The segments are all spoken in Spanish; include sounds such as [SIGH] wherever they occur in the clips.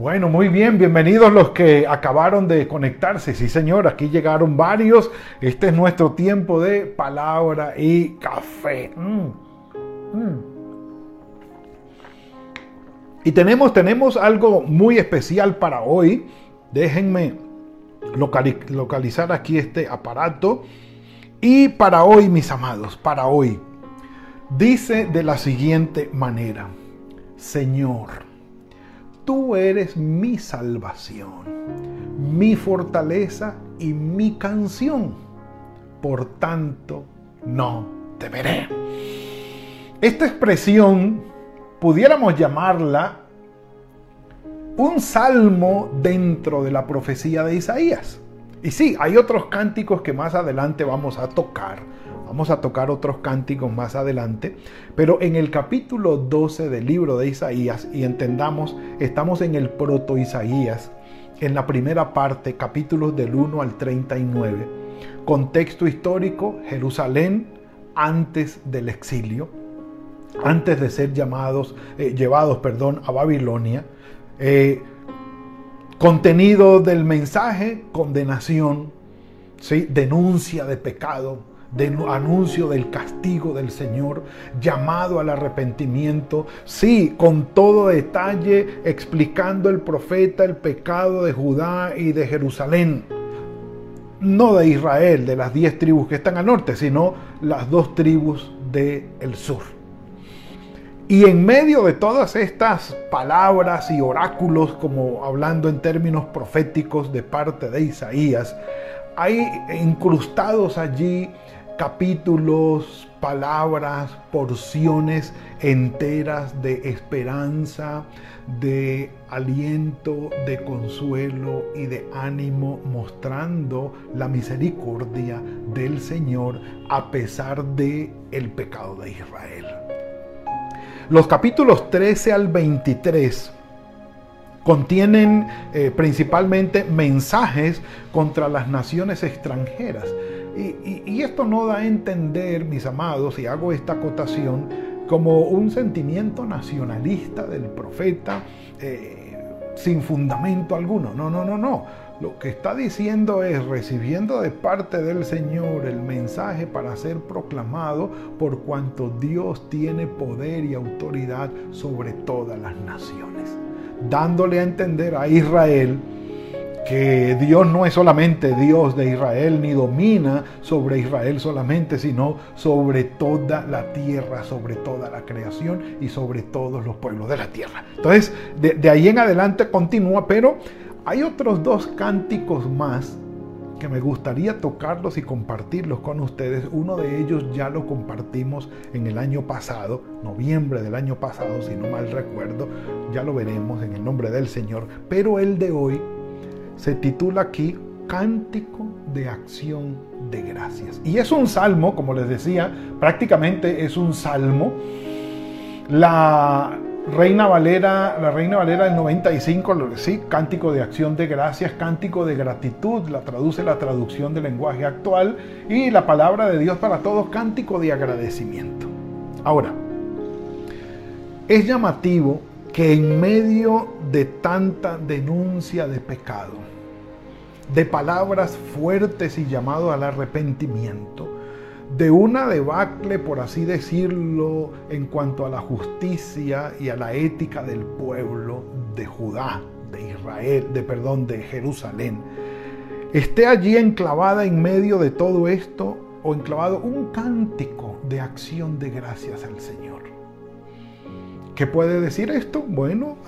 Bueno, muy bien, bienvenidos los que acabaron de conectarse. Sí, señor, aquí llegaron varios. Este es nuestro tiempo de palabra y café. Mm, mm. Y tenemos, tenemos algo muy especial para hoy. Déjenme localizar aquí este aparato. Y para hoy, mis amados, para hoy, dice de la siguiente manera, Señor Tú eres mi salvación, mi fortaleza y mi canción. Por tanto, no temeré. Esta expresión pudiéramos llamarla un salmo dentro de la profecía de Isaías. Y sí, hay otros cánticos que más adelante vamos a tocar Vamos a tocar otros cánticos más adelante, pero en el capítulo 12 del libro de Isaías, y entendamos, estamos en el proto Isaías, en la primera parte, capítulos del 1 al 39, contexto histórico, Jerusalén antes del exilio, antes de ser llamados, eh, llevados perdón, a Babilonia. Eh, contenido del mensaje, condenación, ¿sí? denuncia de pecado, de anuncio del castigo del Señor, llamado al arrepentimiento, sí, con todo detalle explicando el profeta el pecado de Judá y de Jerusalén. No de Israel, de las diez tribus que están al norte, sino las dos tribus del sur. Y en medio de todas estas palabras y oráculos, como hablando en términos proféticos de parte de Isaías, hay incrustados allí capítulos, palabras, porciones enteras de esperanza, de aliento, de consuelo y de ánimo, mostrando la misericordia del Señor a pesar de el pecado de Israel. Los capítulos 13 al 23 contienen eh, principalmente mensajes contra las naciones extranjeras y, esto no da a entender, mis amados, y hago esta acotación, como un sentimiento nacionalista del profeta eh, sin fundamento alguno. No, no, no, no. Lo que está diciendo es recibiendo de parte del Señor el mensaje para ser proclamado por cuanto Dios tiene poder y autoridad sobre todas las naciones. Dándole a entender a Israel que Dios no es solamente Dios de Israel, ni domina sobre Israel solamente, sino sobre toda la tierra, sobre toda la creación y sobre todos los pueblos de la tierra. Entonces, de, ahí en adelante continúa, pero hay otros dos cánticos más que me gustaría tocarlos y compartirlos con ustedes. Uno de ellos ya lo compartimos en el año pasado, noviembre del año pasado, si no mal recuerdo, ya lo veremos en el nombre del Señor, pero el de hoy se titula aquí Cántico de Acción de Gracias. Y es un salmo, como les decía, prácticamente es un salmo. La Reina Valera, la Reina Valera del 95, sí, Cántico de Acción de Gracias, Cántico de Gratitud, la traduce la traducción del lenguaje actual. Y la palabra de Dios para todos, Cántico de Agradecimiento. Ahora, es llamativo que en medio de tanta denuncia de pecado, de palabras fuertes y llamado al arrepentimiento, de una debacle, por así decirlo, en cuanto a la justicia y a la ética del pueblo de Judá, de Israel, de perdón, de Jerusalén, esté allí enclavada en medio de todo esto o enclavado un cántico de acción de gracias al Señor. ¿Qué puede decir esto? Bueno,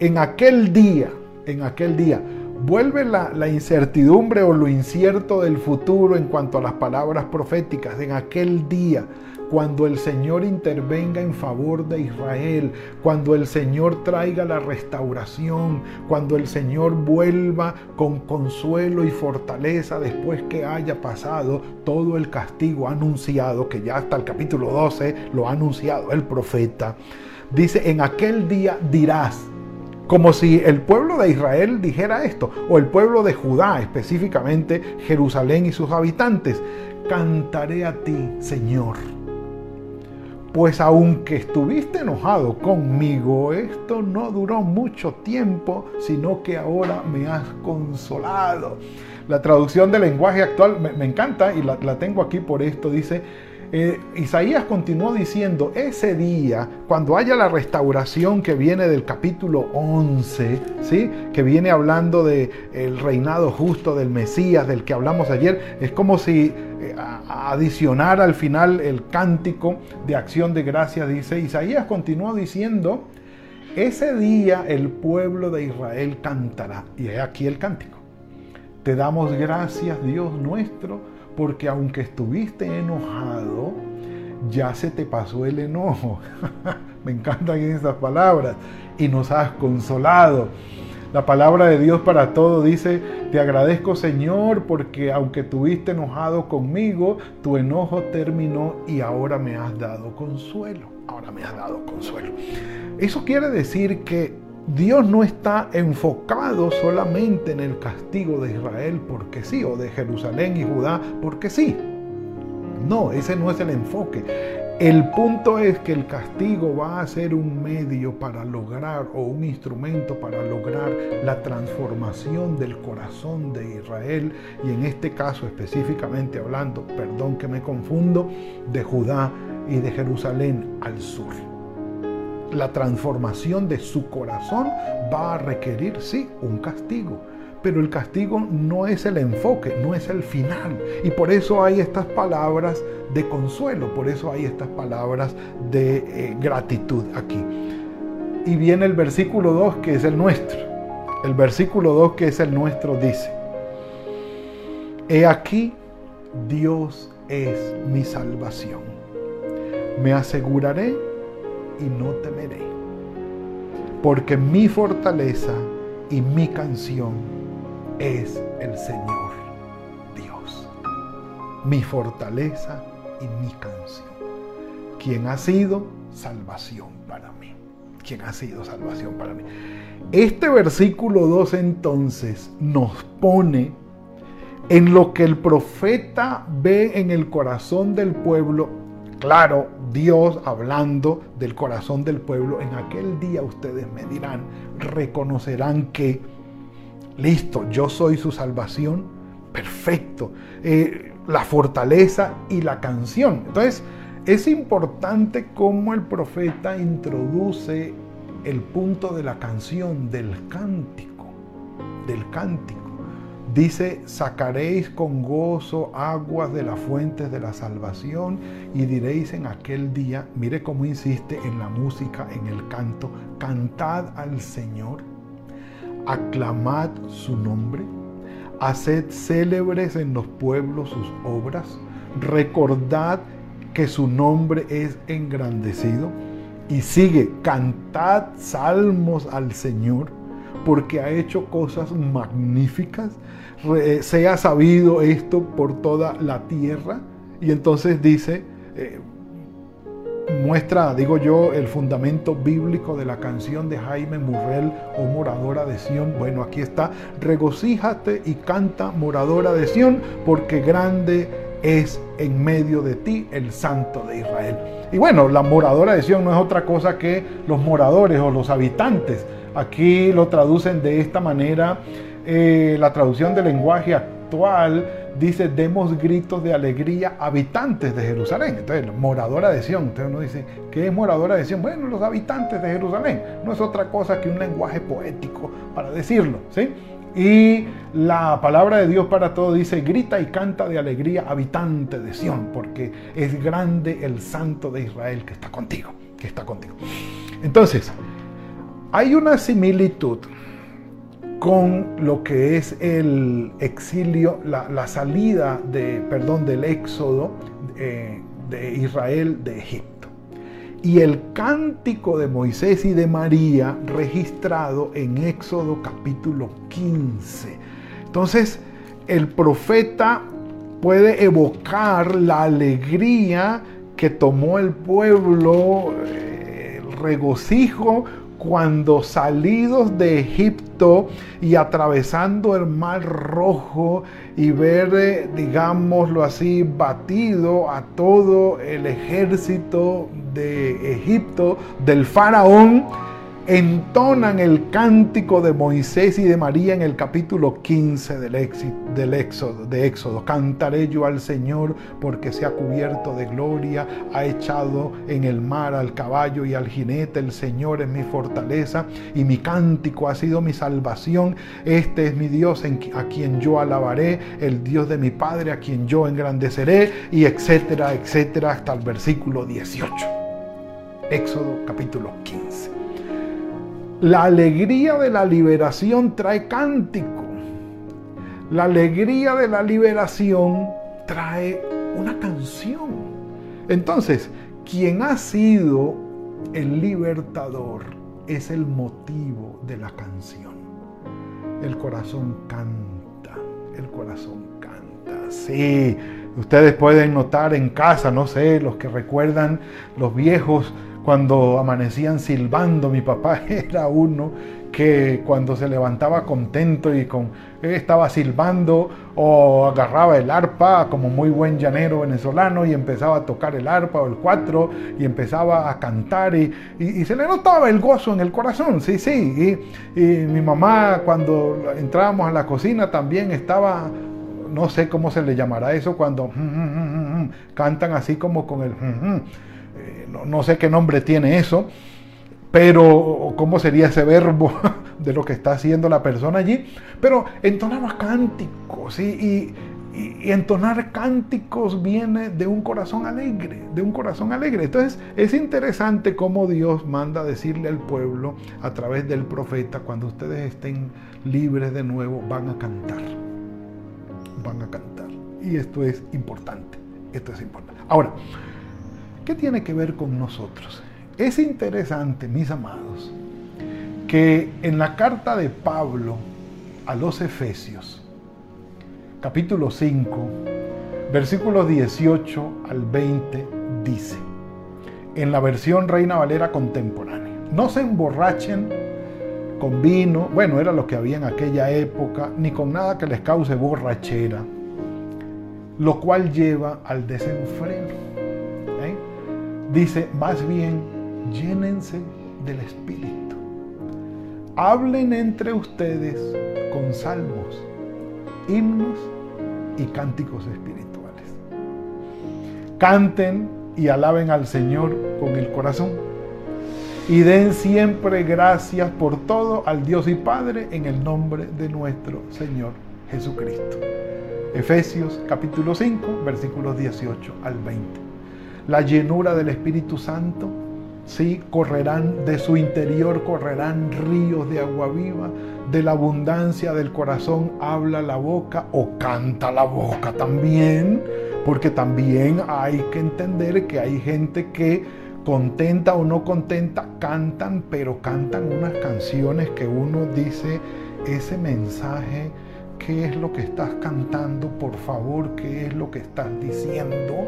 en aquel día, en aquel día, vuelve la, incertidumbre o lo incierto del futuro en cuanto a las palabras proféticas en aquel día, cuando el Señor intervenga en favor de Israel, cuando el Señor traiga la restauración, cuando el Señor vuelva con consuelo y fortaleza después que haya pasado todo el castigo anunciado, que ya hasta el capítulo 12 lo ha anunciado el profeta. Dice, en aquel día dirás, como si el pueblo de Israel dijera esto, o el pueblo de Judá, específicamente Jerusalén y sus habitantes, cantaré a ti, Señor. Pues aunque estuviste enojado conmigo, esto no duró mucho tiempo, sino que ahora me has consolado. La traducción del lenguaje actual me, encanta y la, la tengo aquí por esto. Dice, eh, Isaías continuó diciendo, ese día, cuando haya la restauración que viene del capítulo 11, ¿sí? que viene hablando del el reinado justo del Mesías, del que hablamos ayer, es como si eh, al final el cántico de acción de gracias, dice, Isaías continuó diciendo, ese día el pueblo de Israel cantará. Y he aquí el cántico. Te damos gracias, Dios nuestro, porque aunque estuviste enojado, ya se te pasó el enojo. [LAUGHS] Me encantan esas palabras. Y nos has consolado. La palabra de Dios para todo dice, te agradezco Señor porque aunque estuviste enojado conmigo, tu enojo terminó y ahora me has dado consuelo. Ahora me has dado consuelo. Eso quiere decir que Dios no está enfocado solamente en el castigo de Israel porque sí, o de Jerusalén y Judá porque sí. No, ese no es el enfoque. El punto es que el castigo va a ser un medio para lograr o un instrumento para lograr la transformación del corazón de Israel y en este caso específicamente hablando, perdón que me confundo, de Judá y de Jerusalén al sur la transformación de su corazón va a requerir, sí, un castigo. Pero el castigo no es el enfoque, no es el final. Y por eso hay estas palabras de consuelo, por eso hay estas palabras de eh, gratitud aquí. Y viene el versículo 2 que es el nuestro. El versículo 2 que es el nuestro dice, He aquí, Dios es mi salvación. Me aseguraré y no temeré, porque mi fortaleza y mi canción es el Señor Dios. Mi fortaleza y mi canción. Quien ha sido salvación para mí. Quien ha sido salvación para mí. Este versículo 2 entonces nos pone en lo que el profeta ve en el corazón del pueblo Claro, Dios hablando del corazón del pueblo, en aquel día ustedes me dirán, reconocerán que, listo, yo soy su salvación, perfecto, eh, la fortaleza y la canción. Entonces, es importante cómo el profeta introduce el punto de la canción, del cántico, del cántico. Dice, sacaréis con gozo aguas de las fuentes de la salvación y diréis en aquel día, mire cómo insiste en la música, en el canto, cantad al Señor, aclamad su nombre, haced célebres en los pueblos sus obras, recordad que su nombre es engrandecido y sigue, cantad salmos al Señor porque ha hecho cosas magníficas sea sabido esto por toda la tierra. Y entonces dice, eh, muestra, digo yo, el fundamento bíblico de la canción de Jaime Murrell o Moradora de Sión. Bueno, aquí está, regocíjate y canta Moradora de Sión, porque grande es en medio de ti el Santo de Israel. Y bueno, la moradora de Sión no es otra cosa que los moradores o los habitantes. Aquí lo traducen de esta manera eh, la traducción del lenguaje actual dice, demos gritos de alegría habitantes de Jerusalén. Entonces, moradora de Sión. Entonces uno dice, ¿qué es moradora de Sión? Bueno, los habitantes de Jerusalén. No es otra cosa que un lenguaje poético para decirlo. ¿sí? Y la palabra de Dios para todo dice, grita y canta de alegría habitante de Sión, porque es grande el santo de Israel que está contigo, que está contigo. Entonces, hay una similitud con lo que es el exilio, la, salida de, perdón, del éxodo eh, de Israel de Egipto. Y el cántico de Moisés y de María registrado en Éxodo capítulo 15. Entonces, el profeta puede evocar la alegría que tomó el pueblo, eh, el regocijo cuando salidos de Egipto y atravesando el mar rojo y ver, eh, digámoslo así, batido a todo el ejército de Egipto, del faraón, entonan el cántico de Moisés y de María en el capítulo 15 del, éxodo, de Éxodo. Cantaré yo al Señor porque se ha cubierto de gloria, ha echado en el mar al caballo y al jinete. El Señor es mi fortaleza y mi cántico ha sido mi salvación. Este es mi Dios a quien yo alabaré, el Dios de mi Padre a quien yo engrandeceré y etcétera, etcétera, hasta el versículo 18. Éxodo capítulo 15. La alegría de la liberación trae cántico. La alegría de la liberación trae una canción. Entonces, quien ha sido el libertador es el motivo de la canción. El corazón canta, el corazón canta. Sí, ustedes pueden notar en casa, no sé, los que recuerdan los viejos cuando amanecían silbando. Mi papá [LAUGHS] era uno que cuando se levantaba contento y con, estaba silbando o agarraba el arpa como muy buen llanero venezolano y empezaba a tocar el arpa o el cuatro y empezaba a cantar y, se le notaba el gozo en el corazón, sí, sí. Y, mi mamá cuando entrábamos a la cocina también estaba, no sé cómo se le llamará eso, cuando cantan así como con el no, sé qué nombre tiene eso, pero cómo sería ese verbo [LAUGHS] de lo que está haciendo la persona allí, pero entonaba cánticos y, entonar cánticos viene de un corazón alegre, de un corazón alegre. Entonces es interesante cómo Dios manda decirle al pueblo a través del profeta, cuando ustedes estén libres de nuevo, van a cantar, van a cantar. Y esto es importante, esto es importante. Ahora, ¿Qué tiene que ver con nosotros? Es interesante, mis amados, que en la carta de Pablo a los Efesios, capítulo 5, versículos 18 al 20, dice, en la versión Reina Valera contemporánea, no se emborrachen con vino, bueno, era lo que había en aquella época, ni con nada que les cause borrachera, lo cual lleva al desenfreno Dice, más bien, llénense del Espíritu. Hablen entre ustedes con salmos, himnos y cánticos espirituales. Canten y alaben al Señor con el corazón. Y den siempre gracias por todo al Dios y Padre en el nombre de nuestro Señor Jesucristo. Efesios capítulo 5, versículos 18 al 20 la llenura del Espíritu Santo, sí, correrán de su interior, correrán ríos de agua viva, de la abundancia del corazón habla la boca o canta la boca también, porque también hay que entender que hay gente que contenta o no contenta, cantan, pero cantan unas canciones que uno dice, ese mensaje, ¿qué es lo que estás cantando? Por favor, ¿qué es lo que estás diciendo?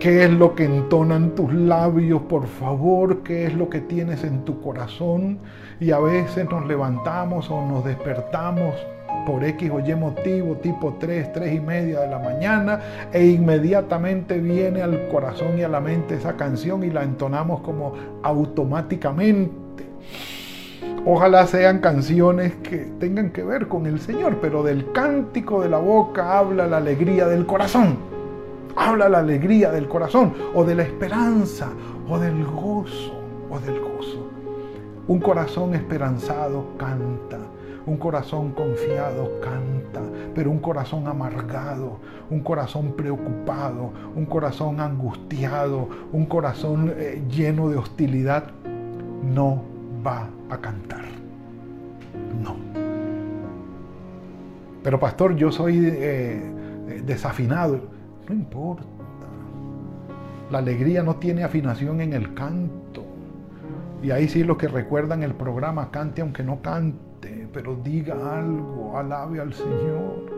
¿Qué es lo que entonan tus labios, por favor? ¿Qué es lo que tienes en tu corazón? Y a veces nos levantamos o nos despertamos por X o Y motivo, tipo 3, 3 y media de la mañana, e inmediatamente viene al corazón y a la mente esa canción y la entonamos como automáticamente. Ojalá sean canciones que tengan que ver con el Señor, pero del cántico de la boca habla la alegría del corazón. Habla la alegría del corazón o de la esperanza o del gozo o del gozo. Un corazón esperanzado canta, un corazón confiado canta, pero un corazón amargado, un corazón preocupado, un corazón angustiado, un corazón eh, lleno de hostilidad, no va a cantar. No. Pero pastor, yo soy eh, desafinado. No importa. La alegría no tiene afinación en el canto. Y ahí sí los que recuerdan el programa, cante aunque no cante, pero diga algo, alabe al Señor.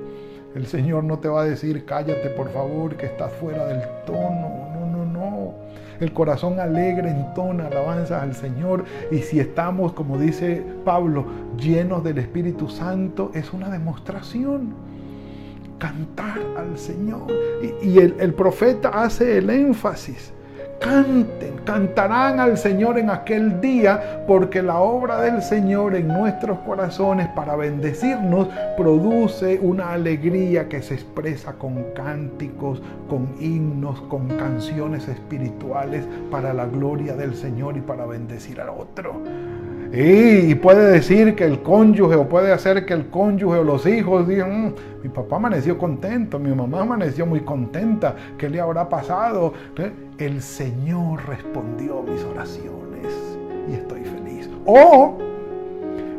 El Señor no te va a decir, cállate por favor, que estás fuera del tono. No, no, no. El corazón alegre entona alabanza al Señor. Y si estamos, como dice Pablo, llenos del Espíritu Santo, es una demostración. Cantar al Señor. Y, el, profeta hace el énfasis canten, cantarán al Señor en aquel día, porque la obra del Señor en nuestros corazones para bendecirnos produce una alegría que se expresa con cánticos, con himnos, con canciones espirituales para la gloria del Señor y para bendecir al otro. Y puede decir que el cónyuge o puede hacer que el cónyuge o los hijos digan, mm, mi papá amaneció contento, mi mamá amaneció muy contenta, ¿qué le habrá pasado? El Señor respondió mis oraciones y estoy feliz. O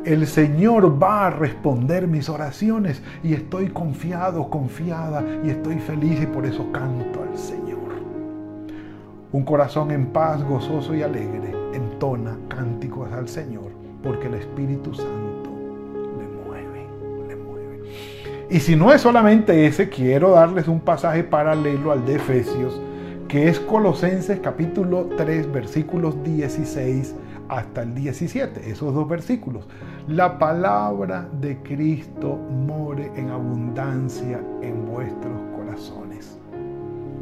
el Señor va a responder mis oraciones y estoy confiado, confiada y estoy feliz y por eso canto al Señor. Un corazón en paz, gozoso y alegre cánticos al Señor porque el Espíritu Santo le mueve, le mueve. Y si no es solamente ese, quiero darles un pasaje paralelo al de Efesios, que es Colosenses capítulo 3, versículos 16 hasta el 17, esos dos versículos. La palabra de Cristo more en abundancia en vuestros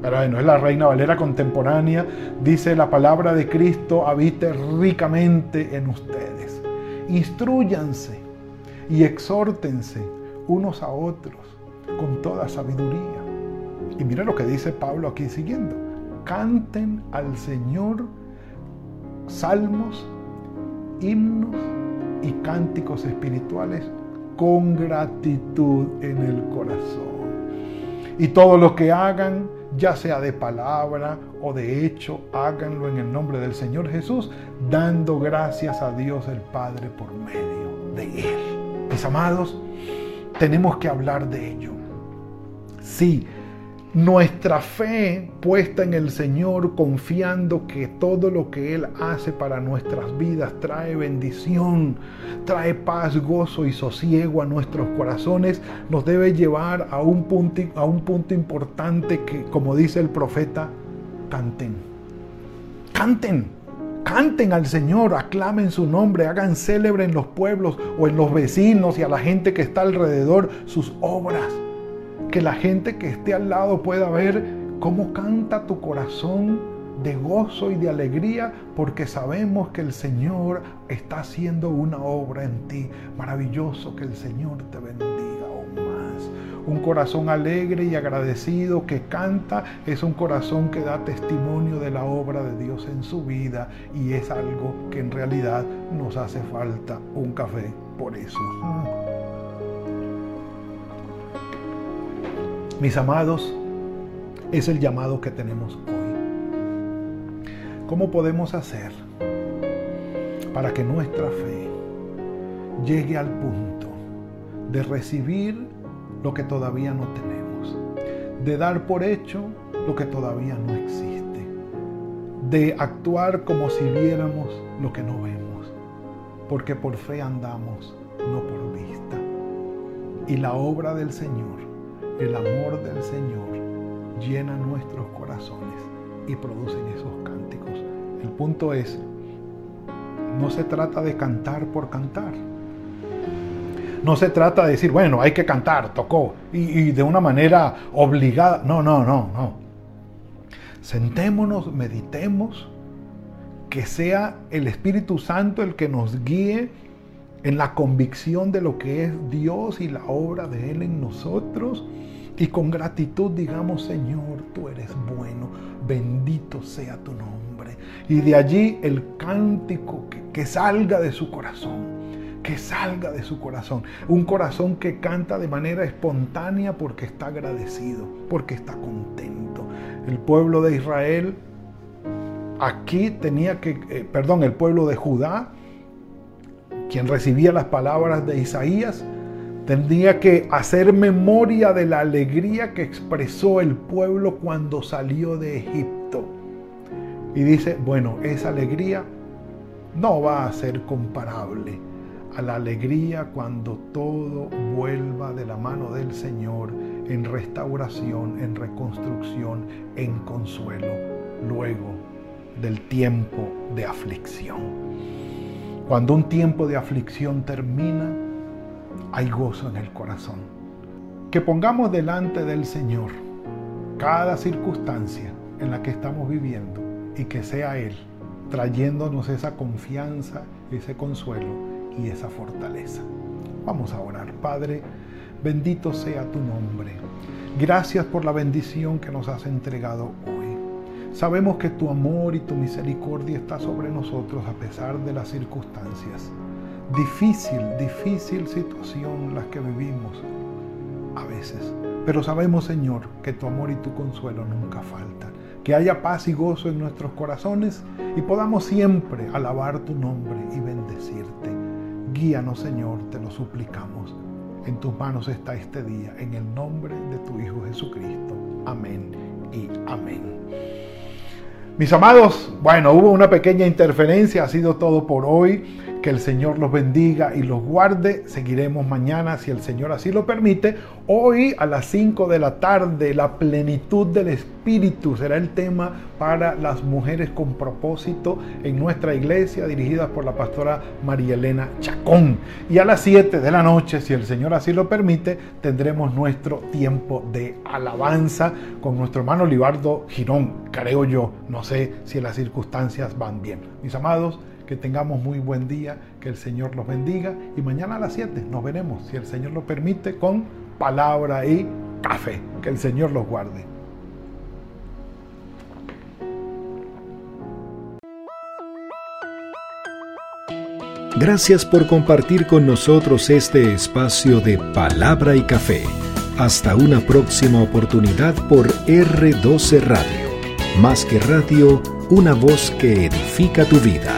pero bueno, es la Reina Valera contemporánea, dice la palabra de Cristo habite ricamente en ustedes. Instruyanse y exhórtense unos a otros con toda sabiduría. Y mira lo que dice Pablo aquí siguiendo. Canten al Señor salmos, himnos y cánticos espirituales con gratitud en el corazón. Y todo lo que hagan, ya sea de palabra o de hecho, háganlo en el nombre del Señor Jesús, dando gracias a Dios el Padre por medio de Él. Mis amados, tenemos que hablar de ello. Sí, nuestra fe puesta en el Señor, confiando que todo lo que Él hace para nuestras vidas trae bendición, trae paz, gozo y sosiego a nuestros corazones, nos debe llevar a un punto, a un punto importante que, como dice el profeta, canten. Canten. Canten al Señor, aclamen su nombre, hagan célebre en los pueblos o en los vecinos y a la gente que está alrededor sus obras que la gente que esté al lado pueda ver cómo canta tu corazón de gozo y de alegría porque sabemos que el Señor está haciendo una obra en ti. Maravilloso que el Señor te bendiga aún más. Un corazón alegre y agradecido que canta es un corazón que da testimonio de la obra de Dios en su vida y es algo que en realidad nos hace falta un café por eso. Mis amados, es el llamado que tenemos hoy. ¿Cómo podemos hacer para que nuestra fe llegue al punto de recibir lo que todavía no tenemos, de dar por hecho lo que todavía no existe, de actuar como si viéramos lo que no vemos, porque por fe andamos, no por vista. Y la obra del Señor el amor del Señor llena nuestros corazones y producen esos cánticos. El punto es, no se trata de cantar por cantar. No se trata de decir, bueno, hay que cantar, tocó, y, y de una manera obligada. No, no, no, no. Sentémonos, meditemos, que sea el Espíritu Santo el que nos guíe en la convicción de lo que es Dios y la obra de Él en nosotros y con gratitud digamos, Señor, tú eres bueno, bendito sea tu nombre. Y de allí el cántico que, salga de su corazón, que salga de su corazón. Un corazón que canta de manera espontánea porque está agradecido, porque está contento. El pueblo de Israel aquí tenía que, eh, perdón, el pueblo de Judá, quien recibía las palabras de Isaías, Tendría que hacer memoria de la alegría que expresó el pueblo cuando salió de Egipto. Y dice, bueno, esa alegría no va a ser comparable a la alegría cuando todo vuelva de la mano del Señor en restauración, en reconstrucción, en consuelo, luego del tiempo de aflicción. Cuando un tiempo de aflicción termina, hay gozo en el corazón. Que pongamos delante del Señor cada circunstancia en la que estamos viviendo y que sea Él trayéndonos esa confianza, ese consuelo y esa fortaleza. Vamos a orar, Padre, bendito sea tu nombre. Gracias por la bendición que nos has entregado hoy. Sabemos que tu amor y tu misericordia está sobre nosotros a pesar de las circunstancias. Difícil, difícil situación las que vivimos a veces. Pero sabemos, Señor, que tu amor y tu consuelo nunca faltan. Que haya paz y gozo en nuestros corazones y podamos siempre alabar tu nombre y bendecirte. Guíanos, Señor, te lo suplicamos. En tus manos está este día, en el nombre de tu Hijo Jesucristo. Amén y amén. Mis amados, bueno, hubo una pequeña interferencia, ha sido todo por hoy. Que el Señor los bendiga y los guarde. Seguiremos mañana, si el Señor así lo permite. Hoy a las 5 de la tarde, la plenitud del Espíritu será el tema para las mujeres con propósito en nuestra iglesia, dirigidas por la pastora María Elena Chacón. Y a las 7 de la noche, si el Señor así lo permite, tendremos nuestro tiempo de alabanza con nuestro hermano Libardo Girón, creo yo. No sé si las circunstancias van bien. Mis amados, que tengamos muy buen día, que el Señor los bendiga y mañana a las 7 nos veremos, si el Señor lo permite, con palabra y café. Que el Señor los guarde. Gracias por compartir con nosotros este espacio de palabra y café. Hasta una próxima oportunidad por R12 Radio. Más que radio, una voz que edifica tu vida.